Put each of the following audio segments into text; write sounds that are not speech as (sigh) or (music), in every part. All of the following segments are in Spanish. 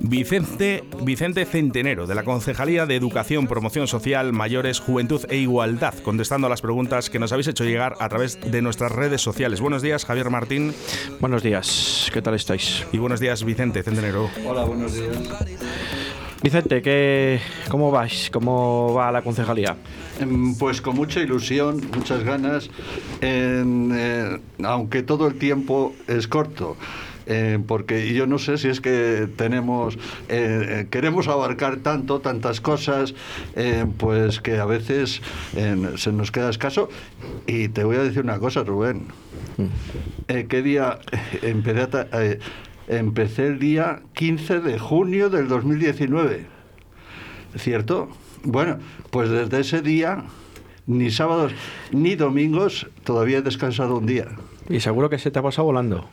Vicente, Vicente Centenero, de la Concejalía de Educación, Promoción Social, Mayores, Juventud e Igualdad, contestando a las preguntas que nos habéis hecho llegar a través de nuestras redes sociales. Buenos días, Javier Martín. Buenos días, ¿qué tal estáis? Y buenos días, Vicente Centenero. Hola, buenos días. Vicente, ¿qué, ¿cómo vais? ¿Cómo va la concejalía? Em, pues con mucha ilusión, muchas ganas, eh, aunque todo el tiempo es corto. Eh, porque yo no sé si es que tenemos, eh, queremos abarcar tanto, tantas cosas, pues que a veces se nos queda escaso. Y te voy a decir una cosa, Rubén. Mm. ¿Qué día (laughs) empecé, empecé el día 15 de junio del 2019? ¿Cierto? Bueno, pues desde ese día, ni sábados ni domingos, todavía he descansado un día. Y seguro que se te ha pasado volando.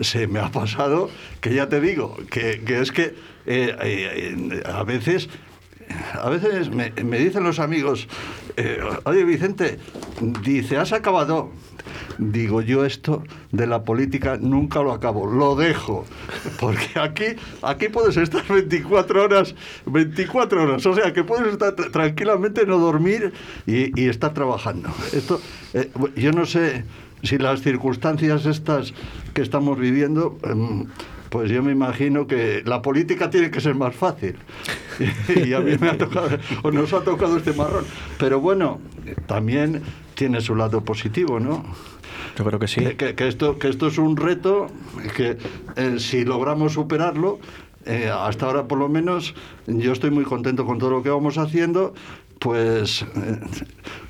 Se me ha pasado, que ya te digo, que, es que eh, eh, a veces a veces me, dicen los amigos, eh, oye Vicente, dice, ¿has acabado? Digo, yo esto de la política nunca lo acabo, lo dejo. Porque aquí, aquí puedes estar 24 horas, 24 horas. O sea, que puedes estar tranquilamente, no dormir y, estar trabajando. Esto, yo no sé si las circunstancias estas que estamos viviendo... Em, pues yo me imagino que la política tiene que ser más fácil. (laughs) y a mí me ha tocado, o nos ha tocado este marrón. Pero bueno, también tiene su lado positivo, ¿no? Yo creo que sí. Que, esto, que esto es un reto que eh, si logramos superarlo, eh, hasta ahora por lo menos yo estoy muy contento con todo lo que vamos haciendo, pues eh,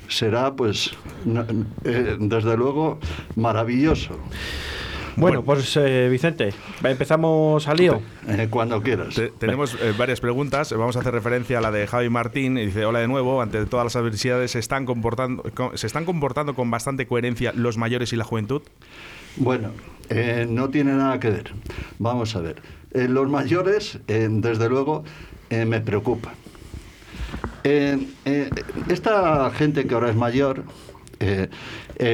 será pues desde luego maravilloso. Bueno, pues eh, Vicente, empezamos al lío. Eh, cuando quieras. tenemos eh, varias preguntas. Vamos a hacer referencia a la de Javi Martín. Y dice, hola de nuevo, ante todas las adversidades, ¿se están comportando, ¿se están comportando con bastante coherencia los mayores y la juventud? Bueno, no tiene nada que ver. Vamos a ver. los mayores, desde luego, me preocupan. Esta gente que ahora es mayor,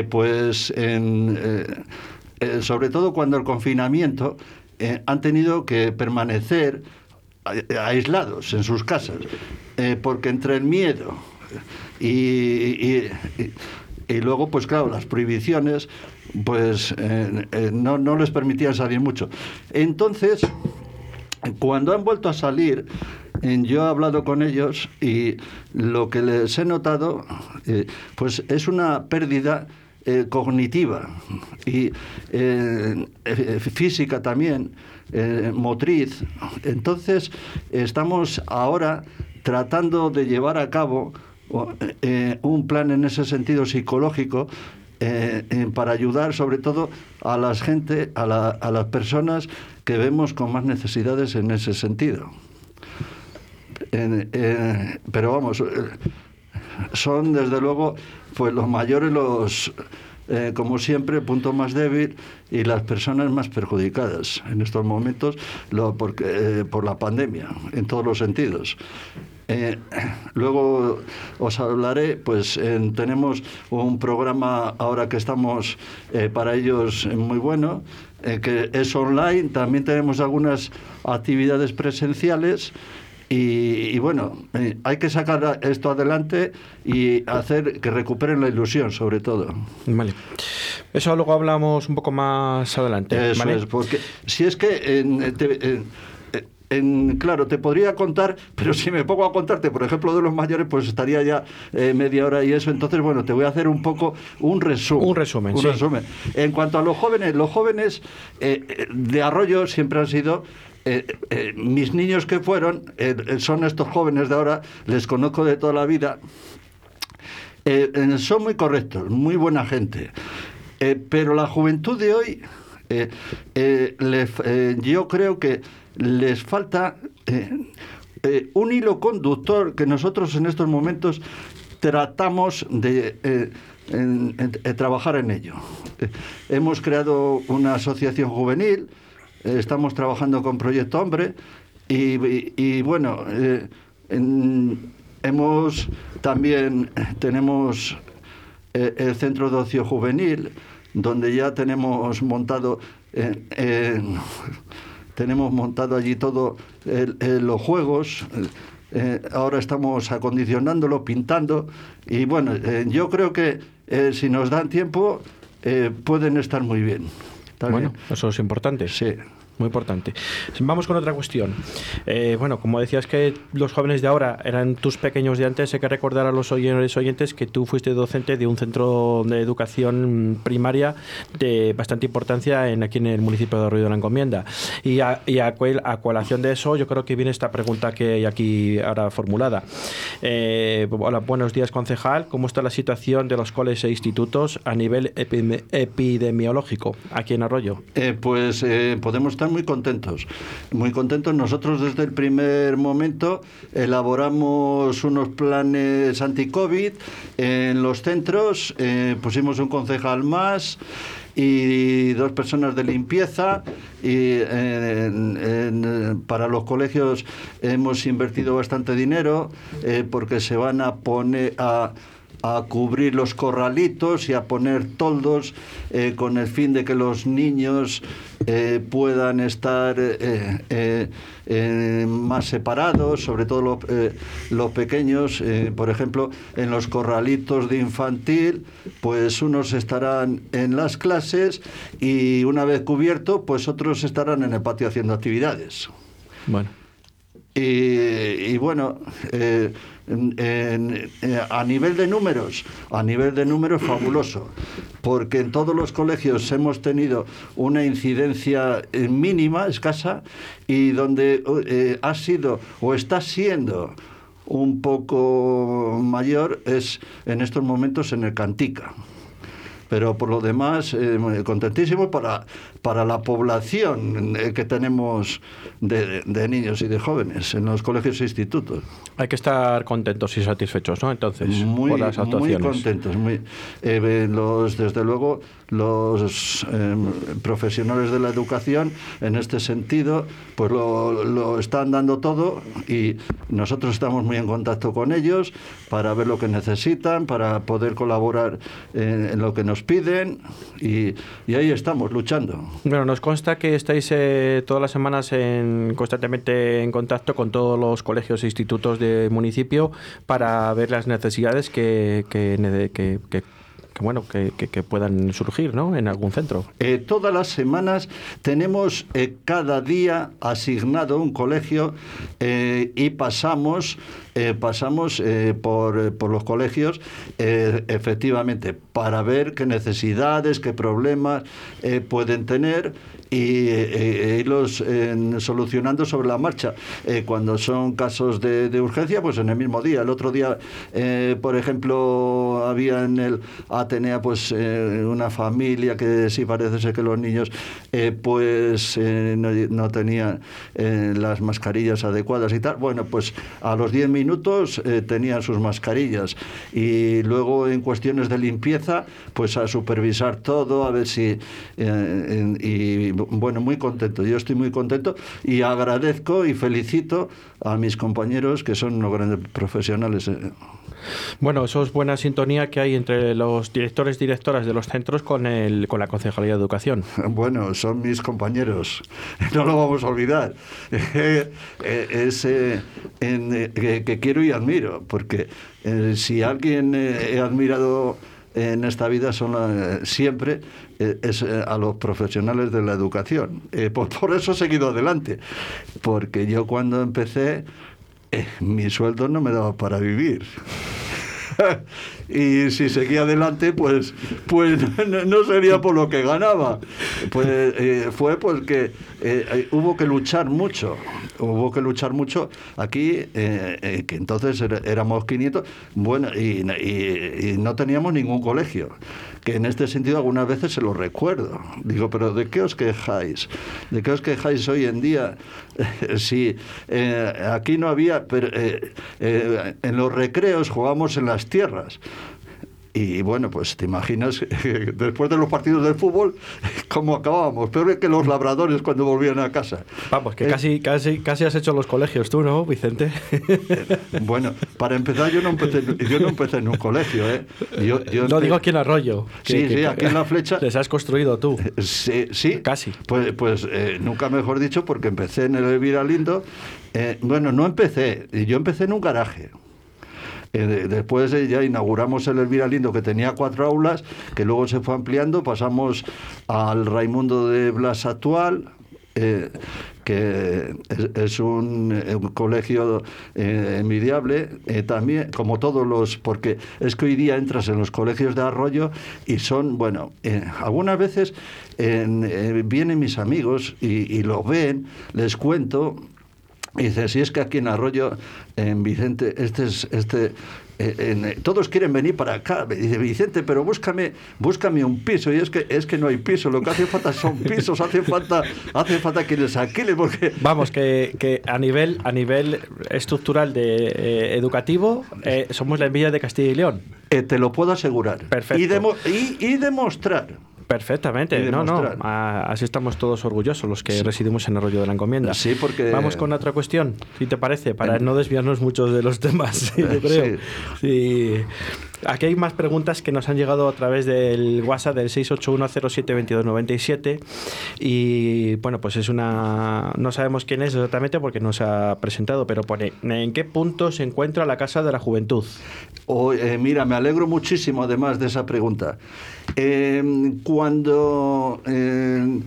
pues eh, sobre todo cuando el confinamiento, eh, han tenido que permanecer aislados en sus casas, eh, porque entre el miedo y, luego, pues claro, las prohibiciones, pues no les permitían salir mucho. Entonces, cuando han vuelto a salir, yo he hablado con ellos y lo que les he notado, pues es una pérdida eh, cognitiva y eh, eh, física también, motriz. Entonces, estamos ahora tratando de llevar a cabo un plan en ese sentido psicológico para ayudar sobre todo a la gente, a, a las personas que vemos con más necesidades en ese sentido. Pero vamos, son desde luego pues los mayores los eh, como siempre, punto más débil y las personas más perjudicadas en estos momentos lo, porque, eh, por la pandemia, en todos los sentidos. Eh, luego os hablaré, pues tenemos un programa ahora que estamos para ellos muy bueno, que es online, también tenemos algunas actividades presenciales y, bueno, eh, hay que sacar esto adelante y hacer que recuperen la ilusión, sobre todo. Vale. Eso luego hablamos un poco más adelante. Eso es, porque si es que en, claro, te podría contar, (laughs) pero si me pongo a contarte, por ejemplo, de los mayores, pues estaría ya eh, media hora y eso. Entonces, bueno, te voy a hacer un poco un resumen. Un resumen, un resumen. En cuanto a los jóvenes, los jóvenes eh, de Arroyo siempre han sido eh, eh, mis niños que fueron, eh, son estos jóvenes de ahora, les conozco de toda la vida, son muy correctos, muy buena gente. pero la juventud de hoy, yo creo que les falta un hilo conductor que nosotros en estos momentos tratamos de trabajar en ello. hemos creado una asociación juvenil, estamos trabajando con Proyecto Hombre y, bueno, eh, hemos también tenemos eh, el centro de ocio juvenil donde ya tenemos montado tenemos montado allí todo los juegos. ahora estamos acondicionándolo, pintando. Y bueno, yo creo que si nos dan tiempo, pueden estar muy bien. Bueno, eso es importante. Sí muy importante. Vamos con otra cuestión. Eh, bueno, como decías que los jóvenes de ahora eran tus pequeños de antes, hay que recordar a los oyentes que tú fuiste docente de un centro de educación primaria de bastante importancia en, aquí en el municipio de Arroyo de la Encomienda. Y a, y a, colación de eso, yo creo que viene esta pregunta que hay aquí ahora formulada. Eh, hola, buenos días, concejal. ¿Cómo está la situación de los coles e institutos a nivel epidemiológico aquí en Arroyo? Eh, pues podemos estar muy contentos, muy contentos. Nosotros desde el primer momento elaboramos unos planes anti-COVID en los centros, eh, pusimos un concejal más y dos personas de limpieza y para los colegios hemos invertido bastante dinero eh, porque se van a poner a a cubrir los corralitos y a poner toldos eh, con el fin de que los niños eh, puedan estar eh, más separados, sobre todo los, los pequeños. por ejemplo, en los corralitos de infantil, pues unos estarán en las clases y una vez cubierto, pues otros estarán en el patio haciendo actividades. Bueno. Y, bueno, eh, a nivel de números, a nivel de números fabuloso, porque en todos los colegios hemos tenido una incidencia eh, mínima, escasa, y donde eh, ha sido o está siendo un poco mayor es en estos momentos en el Cantica. Pero por lo demás, contentísimo para, para la población eh, que tenemos de, niños y de jóvenes en los colegios e institutos. Hay que estar contentos y satisfechos, ¿no? Entonces, muy, por las actuaciones. Muy contentos. Muy, eh, los, desde luego, los profesionales de la educación, en este sentido, pues lo, lo están dando todo y nosotros estamos muy en contacto con ellos para ver lo que necesitan, para poder colaborar en lo que nos piden y, ahí estamos luchando. Bueno, nos consta que estáis eh, todas las semanas en, constantemente en contacto con todos los colegios e institutos del municipio para ver las necesidades que, bueno, que, que, puedan surgir ¿no? en algún centro. Eh, todas las semanas tenemos eh, cada día asignado un colegio y pasamos eh, pasamos eh, por, los colegios, eh, efectivamente, para ver qué necesidades, qué problemas pueden tener y irlos solucionando sobre la marcha. cuando son casos de, urgencia, pues en el mismo día. El otro día, por ejemplo, había en el Atenea pues una familia que sí parece ser que los niños pues no, no, tenían las mascarillas adecuadas y tal. Bueno, pues a los 10 minutos eh, tenían sus mascarillas y luego en cuestiones de limpieza pues a supervisar todo a ver si eh, bueno muy contento yo estoy muy contento y agradezco y felicito a mis compañeros que son unos grandes profesionales eh. bueno eso es buena sintonía que hay entre los directores y directoras de los centros con el con la concejalía de educación. (laughs) Bueno son mis compañeros (laughs) no lo vamos a olvidar. (laughs) Es en, que que quiero y admiro, porque eh, si alguien eh, he admirado en esta vida son eh, siempre es a los profesionales de la educación. Por, por, eso he seguido adelante, porque yo cuando empecé mi sueldo no me daba para vivir. (laughs) y si seguía adelante, pues, pues (laughs) no sería por lo que ganaba. Pues eh, fue porque eh, hubo que luchar mucho. Hubo que luchar mucho aquí, eh, que entonces éramos 500, bueno, y no teníamos ningún colegio que en este sentido algunas veces se lo recuerdo. Digo, pero ¿de qué os quejáis? ¿De qué os quejáis hoy en día? (laughs) si aquí no había, pero, en los recreos jugamos en las tierras Y bueno, pues te imaginas (laughs) después de los partidos del fútbol cómo acabábamos. Peor que los labradores cuando volvían a casa. Vamos, que casi, casi, casi has hecho los colegios tú, ¿no, Vicente? (laughs) Bueno, para empezar yo no empecé, yo no empecé en un colegio, ¿eh? Yo, no digo aquí en Arroyo. sí, sí, aquí en la flecha. Les has construido tú. Sí, sí. Casi. Pues, pues eh, nunca mejor dicho, porque empecé en el Elvira Lindo. Eh, bueno, no empecé, yo empecé en un garaje. Eh, después ya inauguramos el Elvira Lindo, que tenía cuatro aulas, que luego se fue ampliando. Pasamos al Raimundo de Blas actual, eh, que es, un, colegio eh, envidiable, también, como todos los, porque es que hoy día entras en los colegios de Arroyo y son, bueno, algunas veces vienen mis amigos y, y, lo ven, les cuento, y dice, si es que aquí en Arroyo, en Vicente, este es, este, eh, eh, todos quieren venir para acá. Me dice, Vicente, pero búscame, búscame un piso. Y es que, es que no hay piso, lo que hace falta son (laughs) pisos, hace falta, hace falta que les alquile porque... Vamos, que, que a nivel, a nivel estructural de eh, educativo, somos la envidia de Castilla y León. te lo puedo asegurar. Perfecto. y, y demostrar Perfectamente, no, no, así estamos todos orgullosos los que residimos en Arroyo de la Encomienda. Sí, porque... Vamos con otra cuestión, si te parece, para no desviarnos mucho de los temas, (laughs) yo creo. Sí. Aquí hay más preguntas que nos han llegado a través del WhatsApp del 681072297 y bueno, pues es una... no sabemos quién es exactamente porque no se ha presentado, pero pone, ¿en qué punto se encuentra la Casa de la Juventud? Eh, mira, me alegro muchísimo además de esa pregunta. Em, cuando... Em,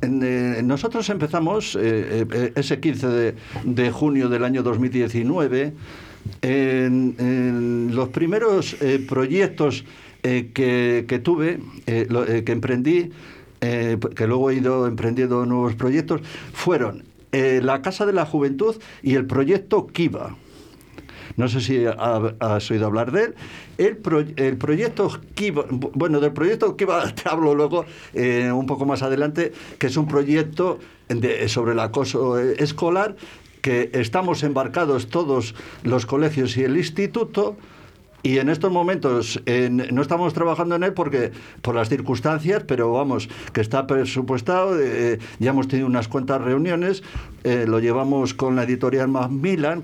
eh, nosotros empezamos eh, ese 15 de, de junio del año 2019 en, los primeros eh, proyectos eh, que, tuve, eh, que emprendí, que luego he ido emprendiendo nuevos proyectos, fueron la Casa de la Juventud y el proyecto Kiva. No sé si has oído hablar de él. El, proyecto Kiva, bueno, del proyecto Kiva (laughs) te hablo luego un poco más adelante, que es un proyecto sobre el acoso escolar que estamos embarcados todos los colegios y el instituto y en estos momentos no estamos trabajando en él porque por las circunstancias, pero vamos, que está presupuestado, eh, ya hemos tenido unas cuantas reuniones, eh, lo llevamos con la editorial Macmillan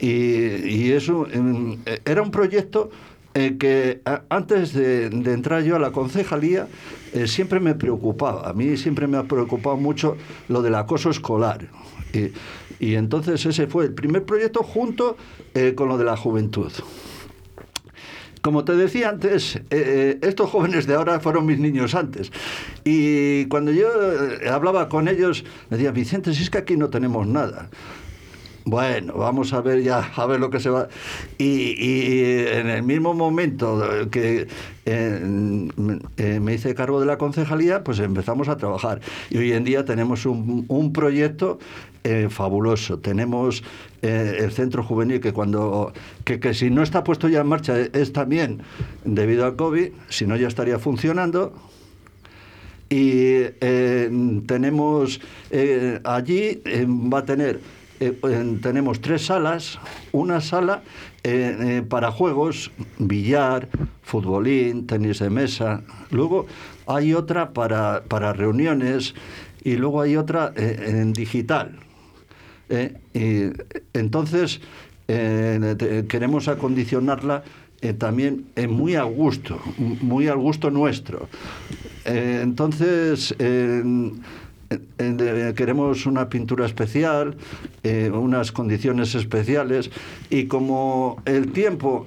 y, eso era un proyecto eh, que antes de, entrar yo a la concejalía siempre me preocupaba, a mí siempre me ha preocupado mucho lo del acoso escolar. Y, entonces ese fue el primer proyecto junto eh, con lo de la juventud. Como te decía antes, eh, eh, estos jóvenes de ahora fueron mis niños antes. Y cuando yo hablaba con ellos, me decían, Vicente, si es que aquí no tenemos nada. Bueno, vamos a ver ya, a ver lo que se va. Y, en el mismo momento que eh, eh, me hice cargo de la concejalía, pues empezamos a trabajar. Y hoy en día tenemos un, proyecto eh, fabuloso. Tenemos el centro juvenil que cuando que, que, si no está puesto ya en marcha es también debido al COVID, si no ya estaría funcionando. Y tenemos allí va a tener eh, tenemos tres salas, una sala eh, eh, para juegos, billar, futbolín, tenis de mesa, luego hay otra para, para reuniones y luego hay otra en digital. Y entonces queremos acondicionarla también muy a gusto, muy al gusto nuestro. entonces, queremos una pintura especial, eh, unas condiciones especiales y como el tiempo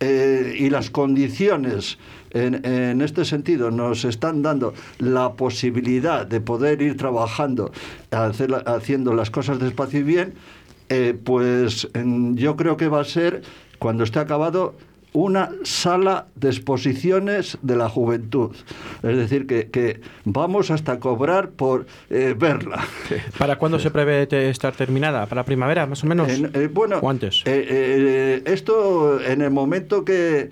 eh, y las condiciones en, este sentido nos están dando la posibilidad de poder ir trabajando, haciendo las cosas despacio y bien, eh, pues yo creo que va a ser, cuando esté acabado, una sala de exposiciones de la juventud. Es decir, que, vamos hasta cobrar por eh, verla. ¿Para cuándo se prevé estar terminada? ¿Para primavera, más o menos? Eh, bueno, ¿O antes? Eh, esto en el momento que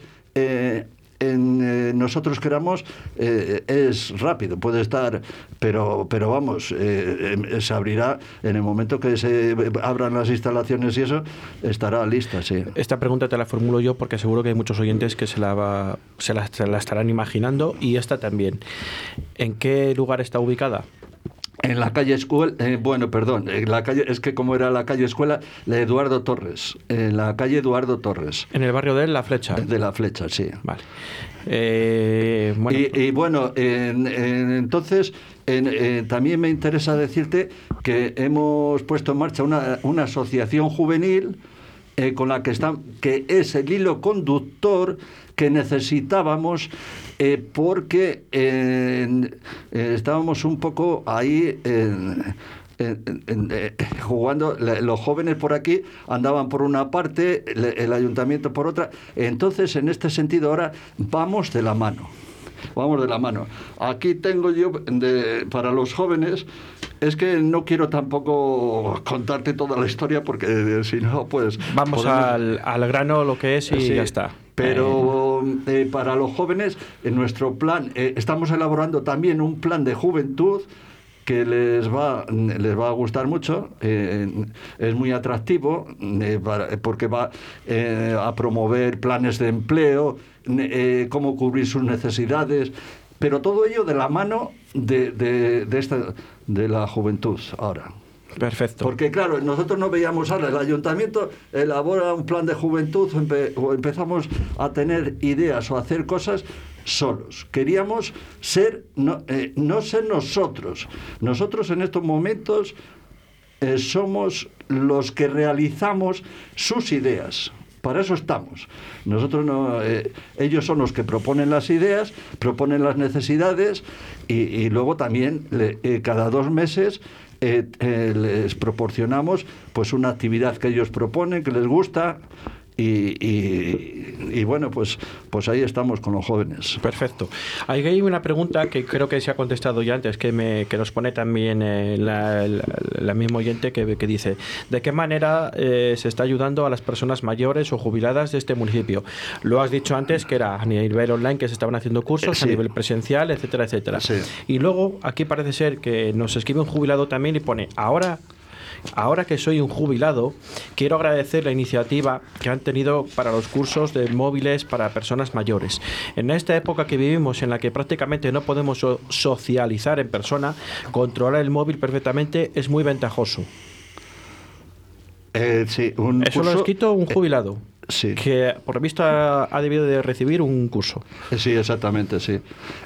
en, eh, nosotros queramos eh, es rápido, puede estar, pero, pero vamos, eh, em, se abrirá en el momento que se abran las instalaciones y eso, estará lista, sí. Esta pregunta te la formulo yo porque seguro que hay muchos oyentes que se la, va- se la, se la estarán imaginando y esta también. ¿En qué lugar está ubicada? En la calle Escuela, eh, bueno, perdón, en la calle, es que como era la calle Escuela, la Eduardo Torres, en la calle Eduardo Torres, En el barrio de La Flecha. de la flecha, sí. Vale. Eh, bueno, y, y bueno, en- en- entonces en- eh, también me interesa decirte que hemos puesto en marcha una, una asociación juvenil eh, con la que está, que es el hilo conductor que necesitábamos eh, porque eh, estábamos un poco ahí jugando, los jóvenes por aquí andaban por una parte, el ayuntamiento por otra, entonces en este sentido ahora vamos de la mano. Vamos de la mano. Aquí tengo yo de- para los jóvenes, es que no quiero tampoco contarte toda la historia porque eh, si no, pues... vamos podemos- al, al grano, lo que es y Sí, ya está. Pero eh, para los jóvenes, en nuestro plan, eh, estamos elaborando también un plan de juventud que les va, les va a gustar mucho, eh, es muy atractivo eh, para- porque va eh, a promover planes de empleo, eh, cómo cubrir sus necesidades, pero todo ello de la mano de, de, de esta, de la juventud ahora. Perfecto. Porque claro, nosotros no veíamos ahora, el ayuntamiento elabora un plan de juventud empe- o empezamos a tener ideas o a hacer cosas solos. Queríamos ser, no, eh, no ser nosotros. Nosotros en estos momentos eh, somos los que realizamos sus ideas. Para eso estamos. Nosotros no, eh, ellos son los que proponen las ideas, proponen las necesidades y, luego también eh, cada dos meses eh, les proporcionamos pues una actividad que ellos proponen, que les gusta y, y- y bueno pues pues ahí estamos con los jóvenes. Perfecto. Hay una pregunta que creo que se ha contestado ya antes, que, me, que nos pone también eh, la, la- la misma oyente que, que dice, ¿de qué manera eh, se está ayudando a las personas mayores o jubiladas de este municipio? Lo has dicho antes que era a nivel online, que se estaban haciendo cursos, Sí. a nivel presencial, etcétera, etcétera. Sí. Y luego aquí parece ser que nos escribe un jubilado también y pone, ahora... Ahora que soy un jubilado, quiero agradecer la iniciativa que han tenido para los cursos de móviles para personas mayores. En esta época que vivimos, en la que prácticamente no podemos so- socializar en persona, controlar el móvil perfectamente es muy ventajoso. Eh, sí, un Eso lo ha escrito un eh, jubilado. Sí. Que por lo visto ha, ha debido de recibir un curso. Eh, Sí, exactamente, sí.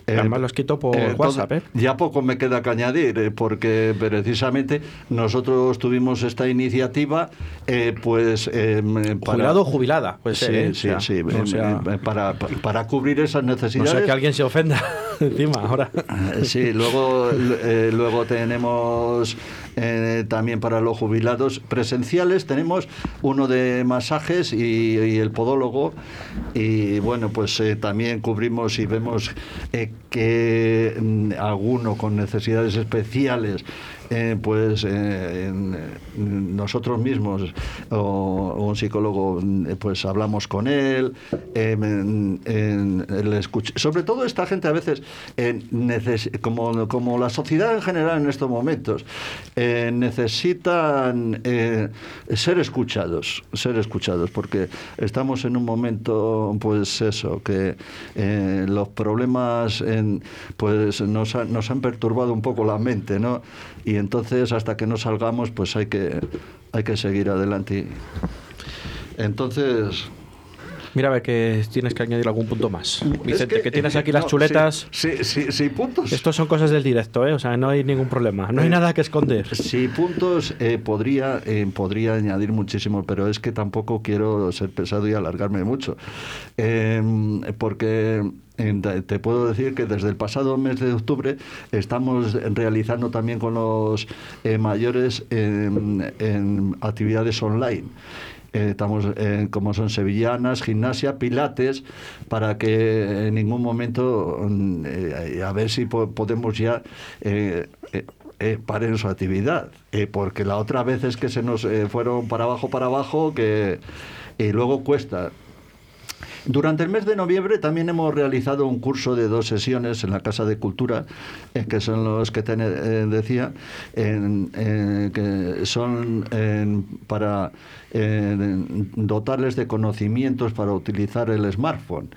Además lo he escrito por entonces, WhatsApp, ¿eh? Ya poco me queda que añadir, eh, porque precisamente nosotros tuvimos esta iniciativa, eh, pues... eh, para- Jubilado o jubilada, puede Sí, ¿eh? O sí, sea, sí, no eh, sea- eh, para, para cubrir esas No necesidades. sea que alguien se ofenda (laughs) encima ahora. Eh, Sí, luego, eh, luego tenemos eh, también para los jubilados presenciales, tenemos uno de masajes y, el podólogo. Y bueno, pues eh, también cubrimos y vemos eh, que mm, alguno con necesidades especiales. Eh, pues eh, en nosotros mismos o, un psicólogo pues hablamos con él eh, en- sobre todo esta gente a veces eh, como, como la sociedad en general en estos momentos eh, necesitan eh, ser escuchados ser escuchados porque estamos en un momento pues eso que eh, los problemas en- pues nos, han- nos han perturbado un poco la mente no y entonces hasta que no salgamos pues hay que hay que seguir adelante. Entonces Mira a ver que tienes que añadir algún punto más. Vicente, es que, tienes aquí las chuletas. Sí, sí, sí, puntos. Estos son cosas del directo, ¿eh? O sea, no hay ningún problema. No hay Eh, nada que esconder. Sí, puntos eh, podría, eh, podría añadir muchísimo, pero es que tampoco quiero ser pesado y alargarme mucho. Porque te- te puedo decir que desde el pasado mes de octubre estamos realizando también con los eh, mayores en, en actividades online. Eh, estamos eh, como son sevillanas, gimnasia, pilates, para que en ningún momento mm, eh, a ver si po- podemos ya eh, eh, paren su actividad, porque la otra vez es que se nos eh, fueron para abajo, para abajo, que y luego cuesta. Durante el mes de noviembre también hemos realizado un curso de dos sesiones en la Casa de Cultura, eh, que son los que te eh, decía, que son para dotarles de conocimientos para utilizar el smartphone.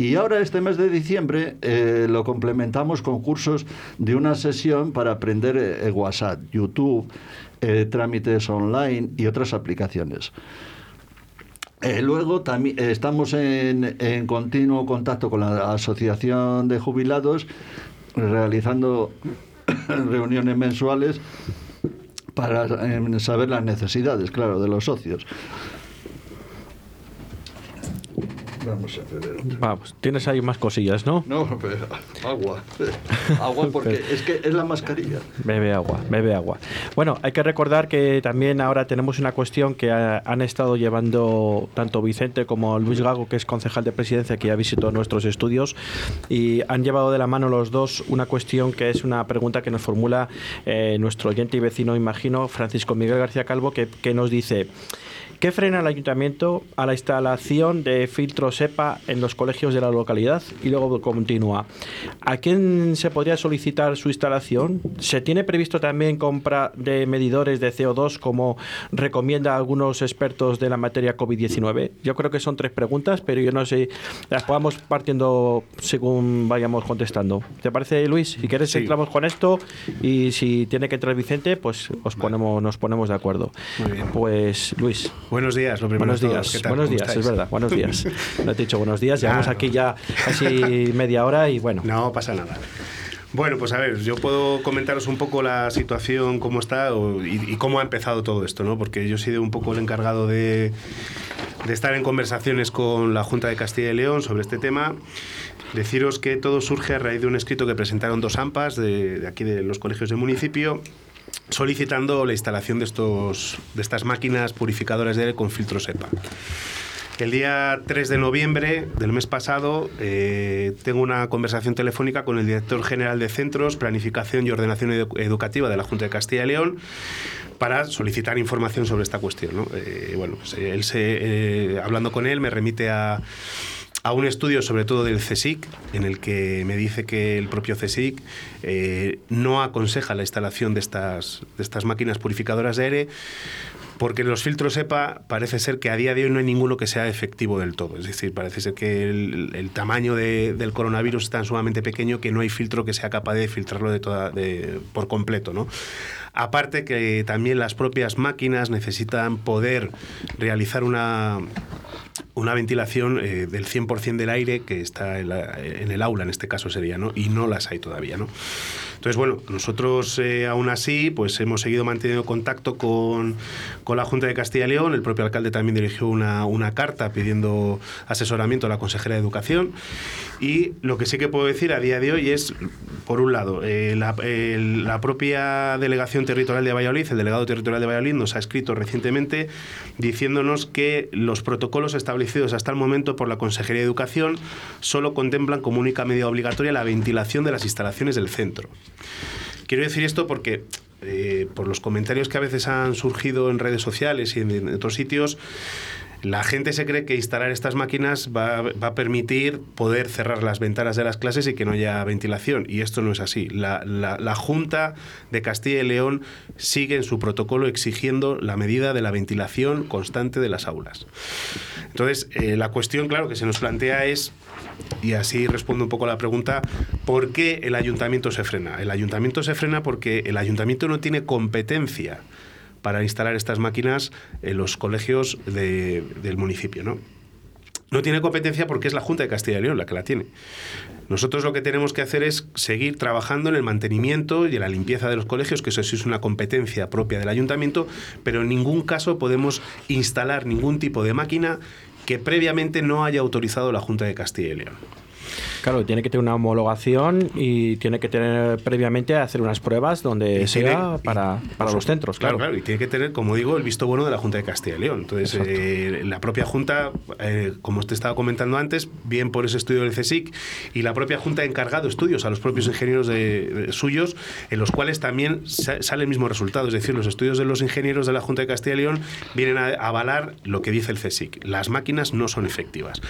Y ahora este mes de diciembre eh, lo complementamos con cursos de una sesión para aprender eh, WhatsApp, YouTube, eh, trámites online y otras aplicaciones. Luego también estamos en, en, continuo contacto con la Asociación de Jubilados, realizando (coughs) reuniones mensuales para saber las necesidades, claro, de los socios. Vamos a ver. Vamos, tienes ahí más cosillas, ¿no? No, agua. (laughs) Agua porque (laughs) es que es la mascarilla. Bebe agua, bebe agua. Bueno, hay que recordar que también ahora tenemos una cuestión que han estado llevando tanto Vicente como Luis Gago, que es concejal de presidencia, que ya visitó nuestros estudios, y han llevado de la mano los dos una cuestión que es una pregunta que nos formula eh, nuestro oyente y vecino, imagino, Francisco Miguel García Calvo, que, que nos dice... ¿Qué frena el ayuntamiento a la instalación de filtros EPA en los colegios de la localidad? Y luego continúa. ¿A quién se podría solicitar su instalación? ¿Se tiene previsto también compra de medidores de CO2 como recomienda algunos expertos de la materia COVID-19? Yo creo que son tres preguntas, pero yo no sé, las podamos partiendo según vayamos contestando. ¿Te parece, Luis? Si quieres, entramos con esto y si tiene que entrar Vicente, pues os ponemos, nos ponemos de acuerdo. Muy bien. Pues, Luis. Buenos días, lo primero Buenos días, buenos días, es verdad, buenos días. (laughs) No te he dicho buenos días, llevamos aquí ya casi (laughs) media hora y bueno. No pasa nada. Bueno, pues a ver, yo puedo comentaros un poco la situación, cómo está y, cómo ha empezado todo esto, ¿no? Porque yo he sido un poco el encargado de, de estar en conversaciones con la Junta de Castilla y León sobre este tema. Deciros que todo surge a raíz de un escrito que presentaron dos AMPAs de, de aquí de los colegios del municipio solicitando la instalación de, estos, de estas máquinas purificadoras de aire con filtros EPA. El día 3 de noviembre del mes pasado eh, tengo una conversación telefónica con el director general de Centros, Planificación y Ordenación Educativa de la Junta de Castilla y León para solicitar información sobre esta cuestión. Eh, bueno, pues, él se, eh, hablando con él me remite a a un estudio sobre todo del CSIC, en el que me dice que el propio CSIC eh, no aconseja la instalación de estas, de estas máquinas purificadoras de aire porque los filtros EPA parece ser que a día de hoy no hay ninguno que sea efectivo del todo. Es decir, parece ser que el, tamaño del coronavirus es tan sumamente pequeño que no hay filtro que sea capaz de filtrarlo de toda, de, por completo. ¿no? Aparte que también las propias máquinas necesitan poder realizar una una ventilación eh, del 100% del aire que está en, el aula, en este caso sería, ¿no? Y no las hay todavía, ¿no? Entonces, bueno, nosotros eh, aún así pues hemos seguido manteniendo contacto con, con, la Junta de Castilla y León. El propio alcalde también dirigió una, una carta pidiendo asesoramiento a la consejera de Educación. Y lo que sí que puedo decir a día de hoy es, por un lado, eh, la, propia delegación territorial de Valladolid, el delegado territorial de Valladolid, nos ha escrito recientemente diciéndonos que los protocolos establecidos hasta el momento por la Consejería de Educación solo contemplan como única medida obligatoria la ventilación de las instalaciones del centro. Quiero decir esto porque eh, por los comentarios que a veces han surgido en redes sociales y en, otros sitios, la gente se cree que instalar estas máquinas va, a permitir poder cerrar las ventanas de las clases y que no haya ventilación. Y esto no es así. La, Junta de Castilla y León sigue en su protocolo exigiendo la medida de la ventilación constante de las aulas. Entonces, eh, la cuestión, claro, que se nos plantea es y así respondo un poco a la pregunta, ¿por qué el ayuntamiento se frena? El ayuntamiento se frena porque el ayuntamiento no tiene competencia para instalar estas máquinas en los colegios del municipio, ¿no? No tiene competencia porque es la Junta de Castilla y León la que la tiene. Nosotros lo que tenemos que hacer es seguir trabajando en el mantenimiento y en la limpieza de los colegios, que eso sí es una competencia propia del ayuntamiento, pero en ningún caso podemos instalar ningún tipo de máquina que previamente no haya autorizado la Junta de Castilla y León. Claro, tiene que tener una homologación y tiene que tener previamente hacer unas pruebas donde sea para, para los centros. Claro. claro. y tiene que tener, como digo, el visto bueno de la Junta de Castilla y León. Entonces, eh, la propia Junta, eh, como usted estaba comentando antes, bien por ese estudio del CSIC y la propia Junta ha encargado estudios a los propios ingenieros de, suyos, en los cuales también sale el mismo resultado. Es decir, los estudios de los ingenieros de la Junta de Castilla y León vienen a avalar lo que dice el CSIC. Las máquinas no son efectivas.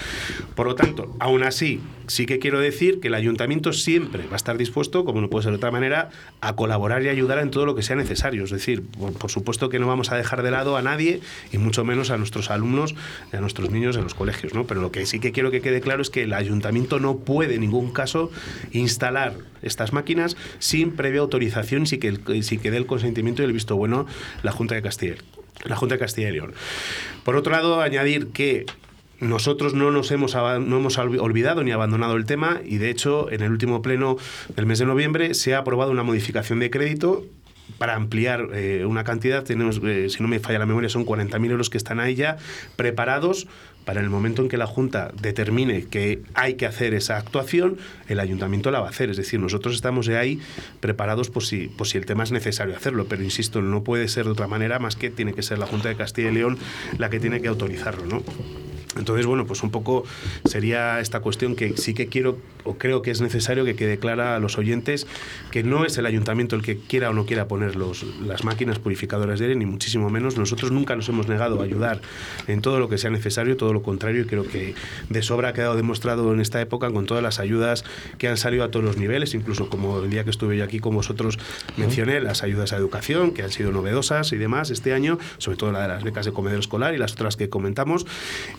Por lo tanto, aún así, sí que quiero decir que el ayuntamiento siempre va a estar dispuesto, como no puede ser de otra manera, a colaborar y ayudar en todo lo que sea necesario. Es decir, por, supuesto que no vamos a dejar de lado a nadie y mucho menos a nuestros alumnos a nuestros niños en los colegios. Pero lo que sí que quiero que quede claro es que el ayuntamiento no puede en ningún caso instalar estas máquinas sin previa autorización y sin que, sin que dé el consentimiento y el visto bueno la Junta de Castilla la Junta de Castilla y León. Por otro lado, añadir que nosotros no nos hemos, no hemos olvidado ni abandonado el tema y de hecho en el último pleno del mes de noviembre se ha aprobado una modificación de crédito para ampliar eh, una cantidad, tenemos, eh, si no me falla la memoria, son 40.000 euros que están ahí ya preparados para el momento en que la Junta determine que hay que hacer esa actuación, el ayuntamiento la va a hacer. Es decir, nosotros estamos de ahí preparados por si, por si el tema es necesario hacerlo, pero insisto, no puede ser de otra manera más que tiene que ser la Junta de Castilla y León la que tiene que autorizarlo. ¿no? Entonces, bueno, pues un poco sería esta cuestión que sí que quiero o creo que es necesario que quede clara a los oyentes que no es el ayuntamiento el que quiera o no quiera poner los, las máquinas purificadoras de aire, ni muchísimo menos. Nosotros nunca nos hemos negado a ayudar en todo lo que sea necesario, todo lo contrario, y creo que de sobra ha quedado demostrado en esta época con todas las ayudas que han salido a todos los niveles, incluso como el día que estuve yo aquí con vosotros mencioné, las ayudas a educación, que han sido novedosas y demás este año, sobre todo la de las becas de comedor escolar y las otras que comentamos.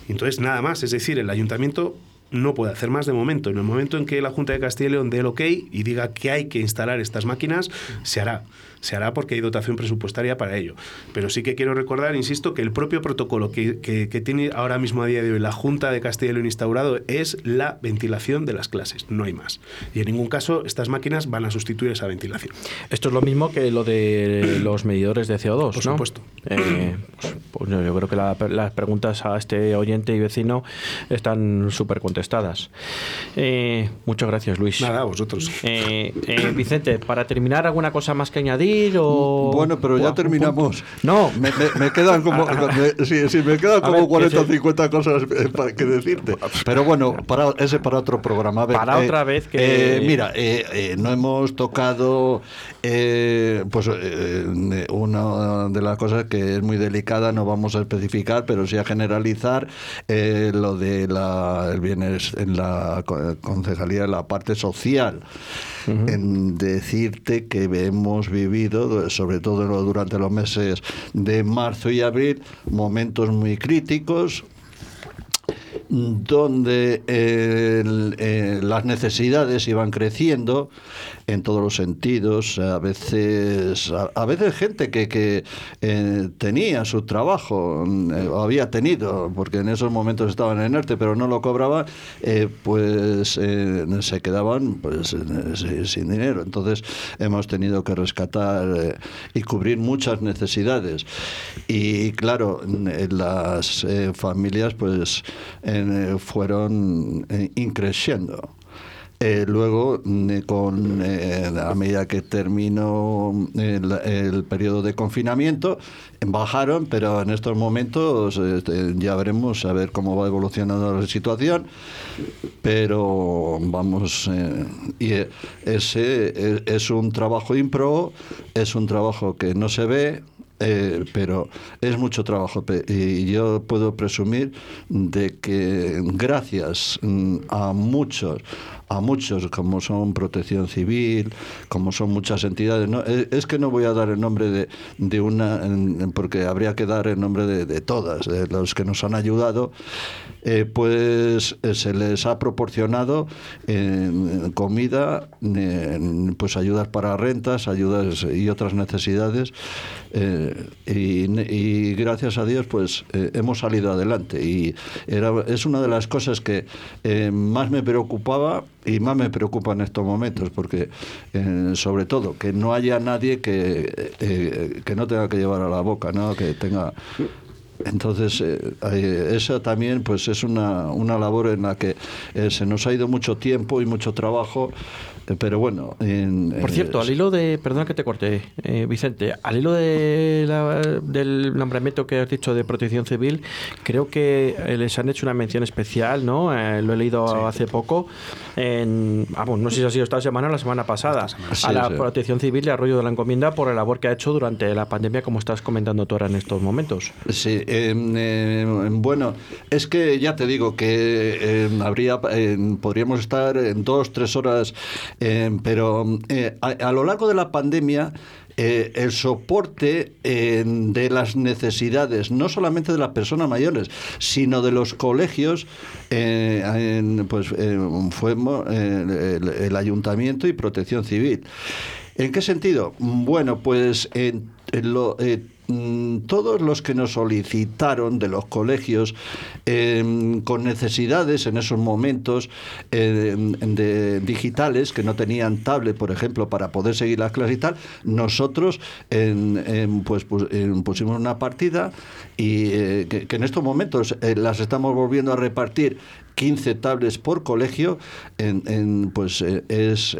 Entonces, nada más, es decir, el ayuntamiento no puede hacer más de momento. En el momento en que la Junta de Castilla y León dé el ok y diga que hay que instalar estas máquinas, se hará se hará porque hay dotación presupuestaria para ello. Pero sí que quiero recordar, insisto, que el propio protocolo que, tiene ahora mismo a día de hoy la Junta de Castilla y León instaurado es la ventilación de las clases, no hay más. Y en ningún caso estas máquinas van a sustituir esa ventilación. Esto es lo mismo que lo de (clears throat) los medidores de CO2, Por supuesto. Eh, pues, pues yo creo que las preguntas a este oyente y vecino están súper contestadas. Eh, muchas gracias, Luis. Nada, a vosotros. Eh, Vicente, para terminar, ¿alguna cosa más que añadir? Bueno, pero ya terminamos. No. Me, quedan como, sí, me quedan como 40 o 50 cosas eh, para que decirte. Pero bueno, para, ese para otro programa. para eh, otra vez que... Eh, mira, no hemos tocado pues una de las cosas que es muy delicada, no vamos a especificar, pero sí a generalizar lo de la, el en la concejalía, la parte social. En decirte que hemos vivido, sobre todo durante los meses de marzo y abril, momentos muy críticos, donde eh, las necesidades iban creciendo en todos los sentidos. A veces, a, veces gente que, que eh, tenía su trabajo, eh, había tenido, porque en esos momentos estaban en ERTE, pero no lo cobraban, eh, pues se quedaban pues, sin dinero. Entonces hemos tenido que rescatar y cubrir muchas necesidades. Y claro, las familias pues fueron increciendo. Eh, luego, mm, con, eh, a medida que terminó el, periodo de confinamiento, bajaron, pero en estos momentos este, ya veremos a ver cómo va evolucionando la situación. Pero vamos, eh, y ese es un trabajo impro, es un trabajo que no se ve, eh, pero es mucho trabajo y yo puedo presumir de que gracias mm, a muchos a muchos como son Protección Civil, como son muchas entidades. Eh, es que no voy a dar el nombre de, de una, porque habría que dar el nombre de, de todas, de los que nos han ayudado, eh, pues se les ha proporcionado comida, pues ayudas para rentas, ayudas y otras necesidades y, gracias a Dios pues eh, hemos salido adelante y era, es una de las cosas que eh, más me preocupaba y más me preocupa en estos momentos porque eh, sobre todo que no haya nadie que, que no tenga que llevar a la boca, ¿no? que tenga entonces, eh, esa también pues es una, una labor en la que se nos ha ido mucho tiempo y mucho trabajo eh, pero bueno. Por cierto, al hilo de. Perdona que te corte, eh, Vicente. Al hilo de del nombramiento que has dicho de protección civil, creo que eh, les han hecho una mención especial, ¿no? lo he leído hace poco. En, ah, no sé si ha sido esta semana o la semana pasada. a la protección civil de Arroyo de la Encomienda por la labor que ha hecho durante la pandemia, como estás comentando tú ahora en estos momentos. Sí, em, bueno, es que ya te digo que em, habría, podríamos estar en dos, tres horas eh, pero eh, a, lo largo de la pandemia, eh, el soporte de las necesidades, no solamente de las personas mayores, sino de los colegios, pues fue el, ayuntamiento y protección civil. ¿En qué sentido? Bueno, pues lo, Mm, todos los que nos solicitaron de los colegios em, con necesidades en esos momentos em, de digitales que no tenían tablet, por ejemplo, para poder seguir las clases y tal, nosotros pues, pusimos una partida y eh, que, en estos momentos eh, las estamos volviendo a repartir 15 tablets por colegio, en, pues eh, es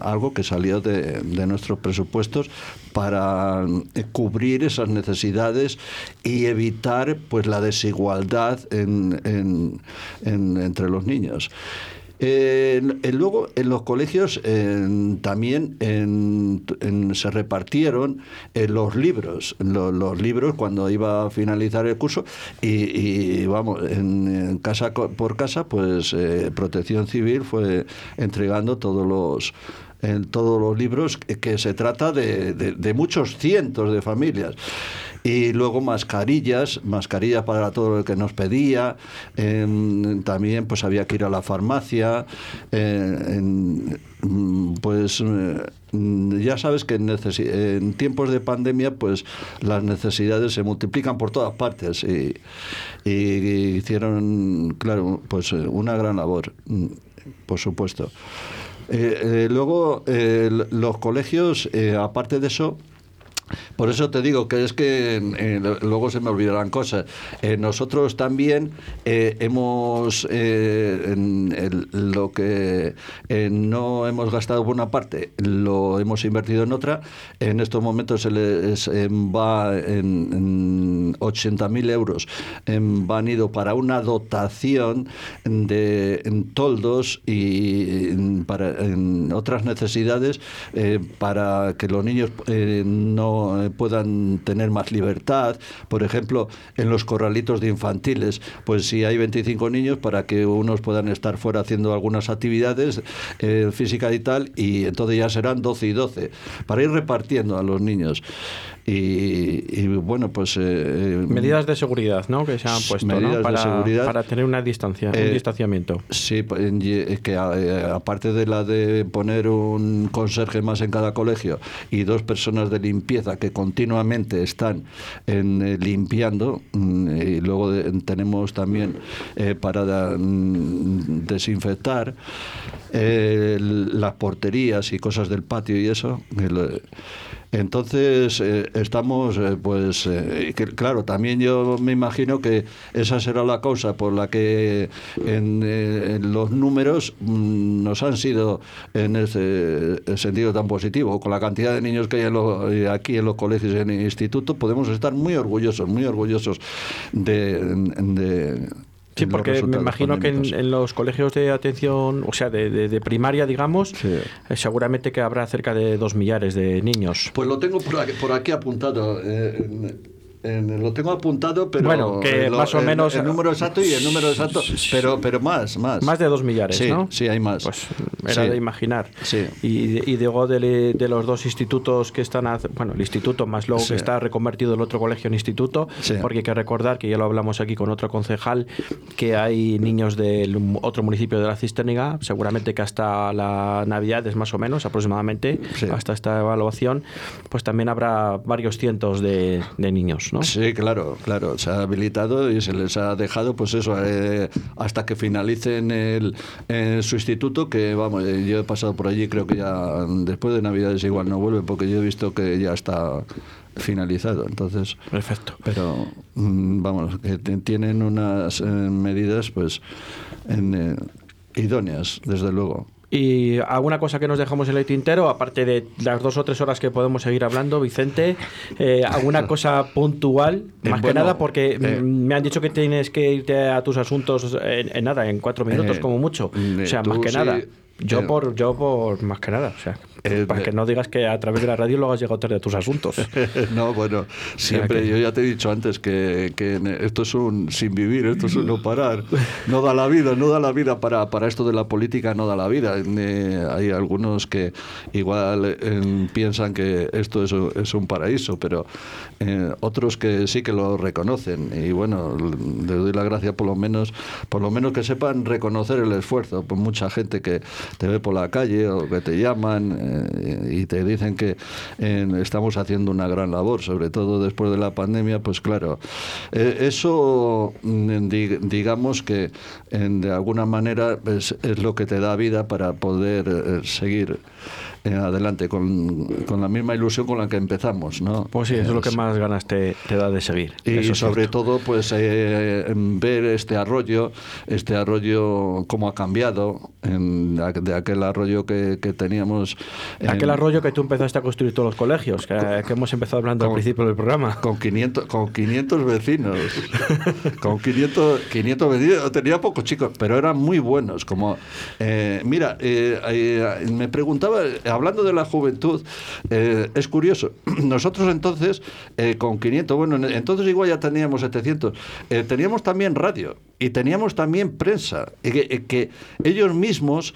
algo que salió de, nuestros presupuestos para eh, cubrir esas necesidades y evitar pues la desigualdad entre los niños. Eh, luego, en los colegios también se repartieron eh, los libros, los libros cuando iba a finalizar el curso y, vamos, en, casa por casa, pues eh, Protección Civil fue entregando todos los en todos los libros que, se trata de, muchos cientos de familias. Y luego mascarillas, mascarillas para todo lo que nos pedía, em, también pues había que ir a la farmacia, eh, pues eh, ya sabes que en, tiempos de pandemia pues las necesidades se multiplican por todas partes. Y, hicieron, claro, pues una gran labor, por supuesto. Eh, luego, los colegios, aparte de eso, por eso te digo que es que eh, luego se me olvidarán cosas. Eh, nosotros también eh, hemos lo que no hemos gastado por una parte, lo hemos invertido en otra. En estos momentos se les va en, 80.000 euros van ido para una dotación de toldos y para en otras necesidades para que los niños no eh, puedan tener más libertad. Por ejemplo, en los corralitos de infantiles, pues si hay 25 niños, para que unos puedan estar fuera haciendo algunas actividades eh, físicas y tal, y entonces ya serán 12 y 12, para ir repartiendo a los niños. Y, bueno, pues... Eh, medidas de seguridad, ¿no? Que se han puesto, ¿no? Para, seguridad, para tener una distancia, un distanciamiento. Sí, pues, que aparte de la de poner un conserje más en cada colegio y dos personas de limpieza, que continuamente están eh, limpiando mm, y luego tenemos también eh, para mm, desinfectar eh, las porterías y cosas del patio y eso. Entonces, eh, estamos, eh, pues, eh, claro, también yo me imagino que esa será la causa por la que en, los números mm, nos han sido en ese sentido tan positivo. Con la cantidad de niños que hay aquí en los colegios y en el instituto, podemos estar muy orgullosos, muy orgullosos de Sí, porque me imagino que en, los colegios de atención, o sea, de, primaria, digamos, eh, seguramente que habrá cerca de dos millares de niños. Pues lo tengo por aquí, por aquí apuntado. Eh, lo tengo apuntado, pero bueno, que más o menos el, número exacto y el número exacto, pero pero más, más. Más de dos millares, ¿no? Sí, hay más. Pues era de imaginar. Sí. Y, y digo de, de, los dos institutos que están, bueno, el instituto más luego que está reconvertido el otro colegio en instituto, porque hay que recordar que ya lo hablamos aquí con otro concejal que hay niños del otro municipio de la Cisterniga, seguramente que hasta la Navidad es más o menos aproximadamente, hasta esta evaluación, pues también habrá varios cientos de, de niños. Sí, claro, claro. Se ha habilitado y se les ha dejado, pues eso, eh, hasta que finalicen el, su instituto, que vamos, eh, yo he pasado por allí, creo que ya después de Navidades igual no vuelve, porque yo he visto que ya está finalizado. Entonces, Perfecto. pero mm, vamos, que tienen unas eh, medidas pues en, eh, idóneas, desde luego. ¿Y alguna cosa que nos dejamos en el tintero, aparte de las dos o tres horas que podemos seguir hablando, Vicente? Eh, ¿Alguna (laughs) cosa puntual? Eh, Más que nada, porque eh, me han dicho que tienes que irte a tus asuntos en, en nada, en cuatro minutos Eh, como mucho. O sea, más que sí, nada. Yo por, yo por más que nada. O sea, Eh, para que no digas que a través de la radio luego has llegado tarde a tus asuntos. (laughs) no, bueno, siempre, que- yo ya te he dicho antes que, que esto es un sin vivir, esto es un no parar. (laughs) No da la vida, no da la vida para, para esto de la política, no da la vida. Eh, hay algunos que igual eh, piensan que esto es, un- es un paraíso, pero eh, otros que sí que lo reconocen. Y bueno, les doy la gracia por lo menos, por lo menos que sepan reconocer el esfuerzo. Pues mucha gente que te ve por la calle o que te llaman eh, y te dicen que eh, estamos haciendo una gran labor, sobre todo después de la pandemia, pues claro, eh, eso mm, di- digamos que en- de alguna manera es, es lo que te da vida para poder eh, seguir adelante con, con la misma ilusión con la que empezamos, ¿no? Pues sí, eso es lo que más ganas te, te da de seguir. y Eso es sobre cierto. todo, pues eh, ver este arroyo, este arroyo cómo ha cambiado en, de aquel arroyo que, que teníamos. en- Aquel arroyo que tú empezaste a construir todos los colegios, que, que hemos empezado hablando al principio del programa. Con 500, con 500 vecinos. (laughs) con 500, 500 vecinos. Tenía pocos chicos, pero eran muy buenos. Como, eh, mira, eh, eh, me preguntaba, hablando de la juventud, eh, es curioso. (clears throat) Nosotros entonces, eh, con 500, bueno, entonces igual ya teníamos 700, eh, teníamos también radio y teníamos también prensa. que, ellos mismos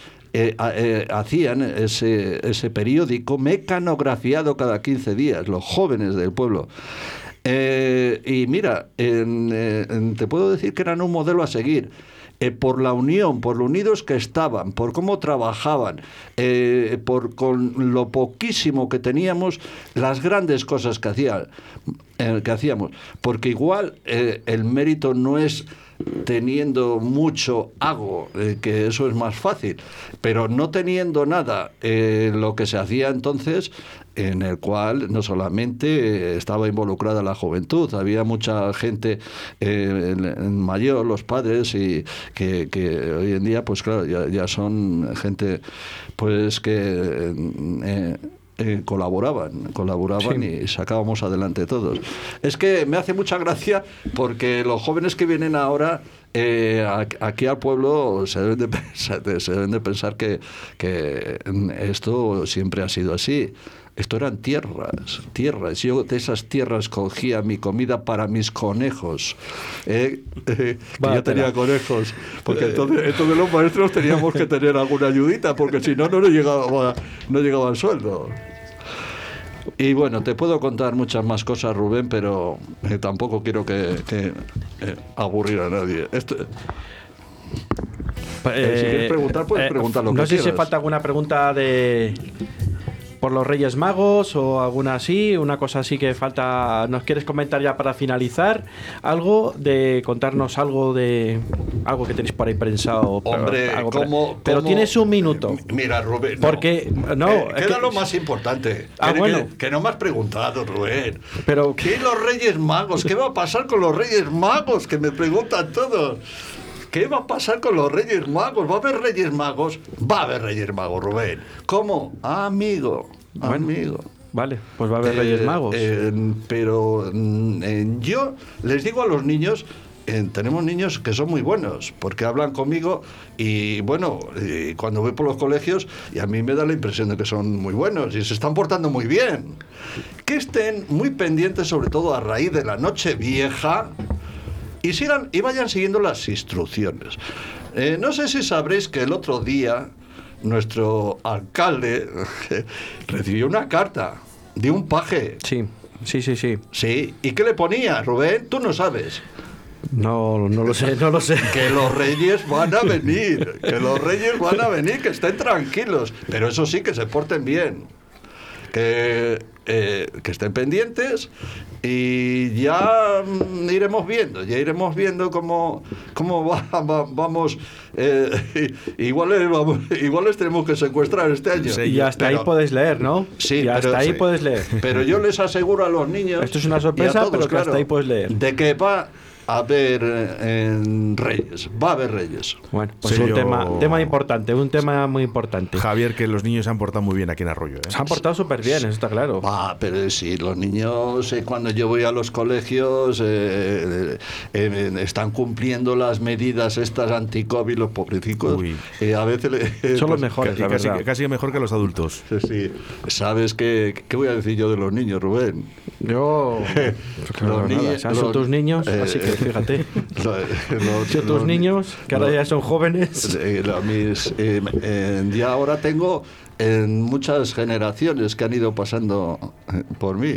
hacían ese, ese periódico mecanografiado cada 15 días, los jóvenes del pueblo. Y mira, te puedo decir que eran un modelo a seguir. Eh, por la unión, por lo unidos que estaban, por cómo trabajaban, eh, por con lo poquísimo que teníamos, las grandes cosas que, eh, que hacíamos. Porque igual el mérito no es teniendo mucho hago, que eso es más fácil, pero no teniendo nada, lo que se hacía entonces, en el cual no solamente eh, estaba involucrada la juventud, había mucha gente eh, mayor, los padres, y que, que hoy en día, pues claro, ya, ya son gente pues que... eh, eh, colaboraban, colaboraban y sacábamos adelante todos. Es que me hace mucha gracia porque los jóvenes que vienen ahora eh, aquí al pueblo se deben de pensar, (laughs) se deben de pensar que, que esto siempre ha sido así. Esto eran tierras, tierras. Yo de esas tierras cogía mi comida para mis conejos. eh, eh, (laughs) que yo Vaya tenía conejos. Porque entonces, entonces los maestros teníamos que tener alguna ayudita, porque si no, no llegaba, no llegaba el sueldo. Y bueno, te puedo contar muchas más cosas, Rubén, pero eh, tampoco quiero que, que, eh, aburrir a nadie. Esto, Eh, si quieres preguntar, puedes preguntar lo no que sé si falta alguna pregunta de por los Reyes Magos o alguna así, una cosa así que falta. ¿Nos quieres comentar ya para finalizar? Algo de contarnos algo de algo que tenéis por ahí prensado. pero- Hombre, algo por- ¿cómo, Pero cómo- tienes un minuto. Mira, Rubén. Porque- no, Eh, es queda que- lo más importante. Ah, que, bueno. que- que no me has preguntado, Rubén. Pero ¿Qué los Reyes Magos? ¿Qué va a pasar con los Reyes Magos? Que me preguntan todos. ¿Qué va a pasar con los Reyes Magos? ¿Va a haber Reyes Magos? Va a haber Reyes Magos, Rubén. ¿Cómo? Amigo. Bueno. Amigo. vale, pues va a haber Eh, Reyes Magos. eh, pero mm, eh, yo les digo a los niños, eh, tenemos niños que son muy buenos, porque hablan conmigo y bueno, y cuando voy por los colegios, y a mí me da la impresión de que son muy buenos y se están portando muy bien. Que estén muy pendientes, sobre todo a raíz de la noche vieja, y sigan y vayan siguiendo las instrucciones. Eh, no sé si sabréis que el otro día nuestro alcalde (laughs) recibió una carta de un paje. sí, sí, sí, sí. Sí, ¿y qué le ponía, Rubén? Tú no sabes. No, no lo sé, no lo sé. Que los reyes van a (laughs) venir, que los reyes van a venir, que estén tranquilos, pero eso sí, que se porten bien. Que, eh, que estén pendientes y ya mm, iremos viendo, ya iremos viendo cómo, cómo va- (laughs) va- vamos, eh, (laughs) igual, eh, vamos, (laughs) igual les tenemos que secuestrar este año. Sí, Y hasta Pero- ahí puedes leer, ¿no? Sí, y hasta pero- ahí sí. puedes leer. Pero yo les aseguro a los niños. Esto es una y a sorpresa, pero que hasta ahí puedes leer. De que va haber eh, en Reyes, va a haber Reyes. Bueno, pues Sí, un yo- tema, tema importante, un tema muy importante. Javier, que los niños se han portado muy bien aquí en Arroyo. ¿eh? Se han portado súper bien, eso está claro. Ah, pero sí, los niños eh, cuando yo voy a los colegios eh, eh, eh, están cumpliendo las medidas estas anti-COVID, los. Eh, a veces Son los pues, mejores, la casi, verdad. casi mejor que los adultos. Sí, sí. ¿Sabes qué, qué voy a decir yo de los niños, Rubén? Yo. (laughs) Los nada, niños- son los- tus niños, eh, así que fíjate. (laughs) Lo- los- Si tus niños, que ahora ya son jóvenes. (laughs) Eh, mis, eh, eh, ya ahora tengo en muchas generaciones que han ido pasando eh, por mí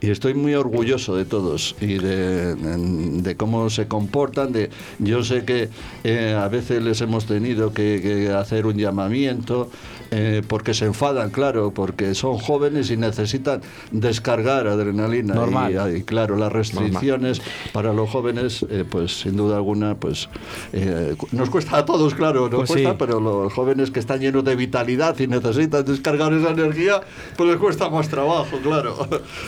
y estoy muy orgulloso de todos y de, de cómo se comportan de yo sé que eh, a veces les hemos tenido que, que hacer un llamamiento eh, porque se enfadan claro porque son jóvenes y necesitan descargar adrenalina Normal. y, y, claro las restricciones para los jóvenes eh, pues sin duda alguna pues nos cuesta a todos claro nos Pues cuesta sí. pero los jóvenes que están llenos de vitalidad y necesitan descargar esa energía pues les cuesta más trabajo claro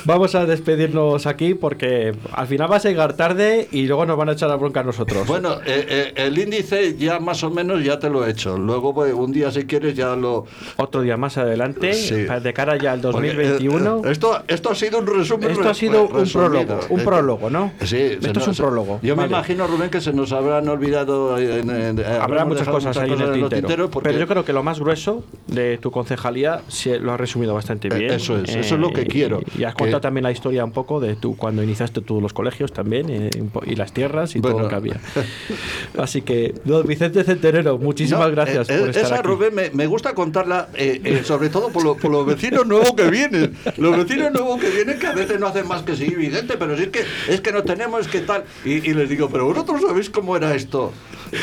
Vamos a despedirnos aquí porque al final vas a llegar tarde y luego nos van a echar la bronca a nosotros. bueno eh, eh, el índice ya más o menos ya te lo he hecho luego pues, un día si quieres ya lo Otro día más adelante, Sí. de cara ya al porque, eh, 2021. eh, esto esto ha sido un resumen Esto ha sido un prólogo, un prólogo, ¿no? Sí, Esto es un prólogo. Yo me vale. imagino, Rubén, que se nos habrán olvidado. en- en- eh, Habrá muchas cosas ahí en el tintero. tinteros porque- Pero yo creo que lo más grueso de tu concejalía se lo has resumido bastante Eh, bien. eso es, eso es lo que quiero. Y has contado Que- también la historia un poco de tú cuando iniciaste tú los colegios también eh, y las tierras y todo Bueno. lo que había. (laughs) Así que, don Vicente Centenero, muchísimas No, gracias eh, por eh, estar esa, aquí. Rubén, me, me gusta contarla, eh, eh, sobre todo por, lo- por los vecinos nuevos que vienen. Los vecinos nuevos que vienen, que a veces no hacen más que seguir Vicente, pero sí que es que no tenemos que tal. Y, y les digo, pero vosotros sabéis cómo era esto.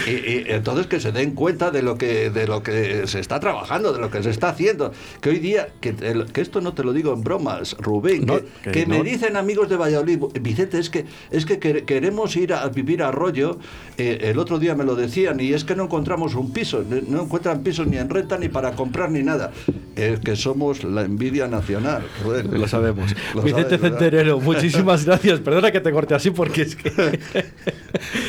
Y, y entonces que se den cuenta de lo que de lo que se está trabajando, de lo que se está haciendo. Que hoy día, que, el- que esto no te lo digo en bromas, Rubén, No, que, que que me dicen amigos de Valladolid, Vicente, es que es que quer- queremos ir a vivir a Arroyo. Eh, el otro día me lo decían y es que no encontramos un piso, no no encuentran pisos ni en renta ni para comprar ni nada. Es que somos la envidia nacional. Rubén. Lo sabemos. (laughs) Lo Vicente sabes, muchísimas (laughs) gracias. Perdona que te corte así porque es que. (laughs)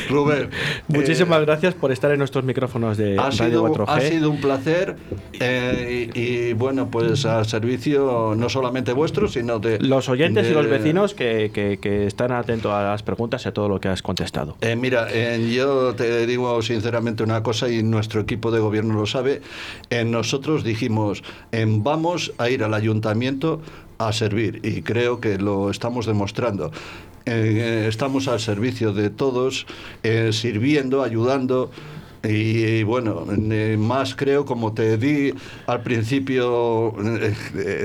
Rubén. muchísimas eh, gracias por estar en nuestros micrófonos de ha Radio sido, 4G. ha sido un placer eh, y, y, bueno, pues a servicio no solamente vuestro, sino de... Los oyentes y los vecinos que, que- que están atentos a las preguntas y a todo lo que has contestado. Eh, mira, eh, yo te digo sinceramente una cosa y nuestro equipo de gobierno lo sabe. Nosotros dijimos, eh, vamos a ir al ayuntamiento a servir y creo que lo estamos demostrando. Eh, estamos al servicio de todos, eh, sirviendo, ayudando. Y, y bueno, más creo, como te di al principio eh,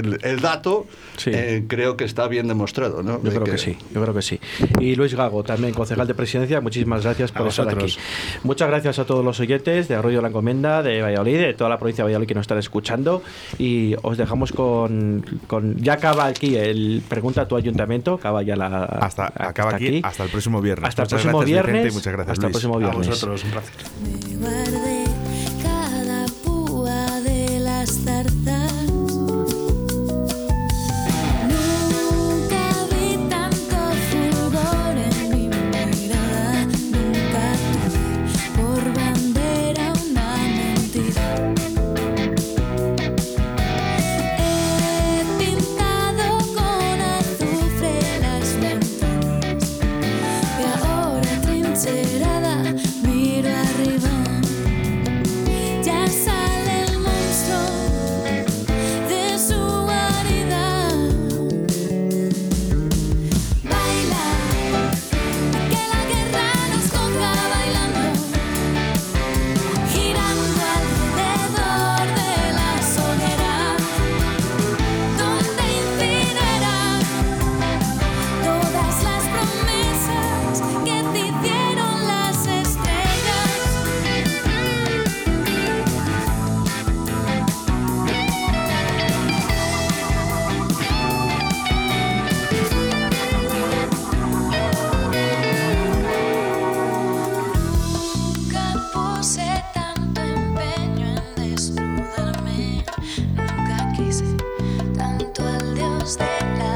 el, el dato, Sí. eh, creo que está bien demostrado. ¿no? Yo De creo que sí, yo creo que sí. Y Luis Gago, también concejal de presidencia, muchísimas gracias por A estar aquí. Muchas gracias a todos los oyentes de Arroyo de la Encomienda, de Valladolid, de toda la provincia de Valladolid que nos están escuchando. Y os dejamos con. con ya acaba aquí el Pregunta a tu ayuntamiento, acaba ya la. Hasta, acaba aquí, hasta el próximo viernes. Hasta el Muchas próximo gracias, viernes. muchas gracias, hasta el próximo A viernes. vosotros, un placer. Te guardé.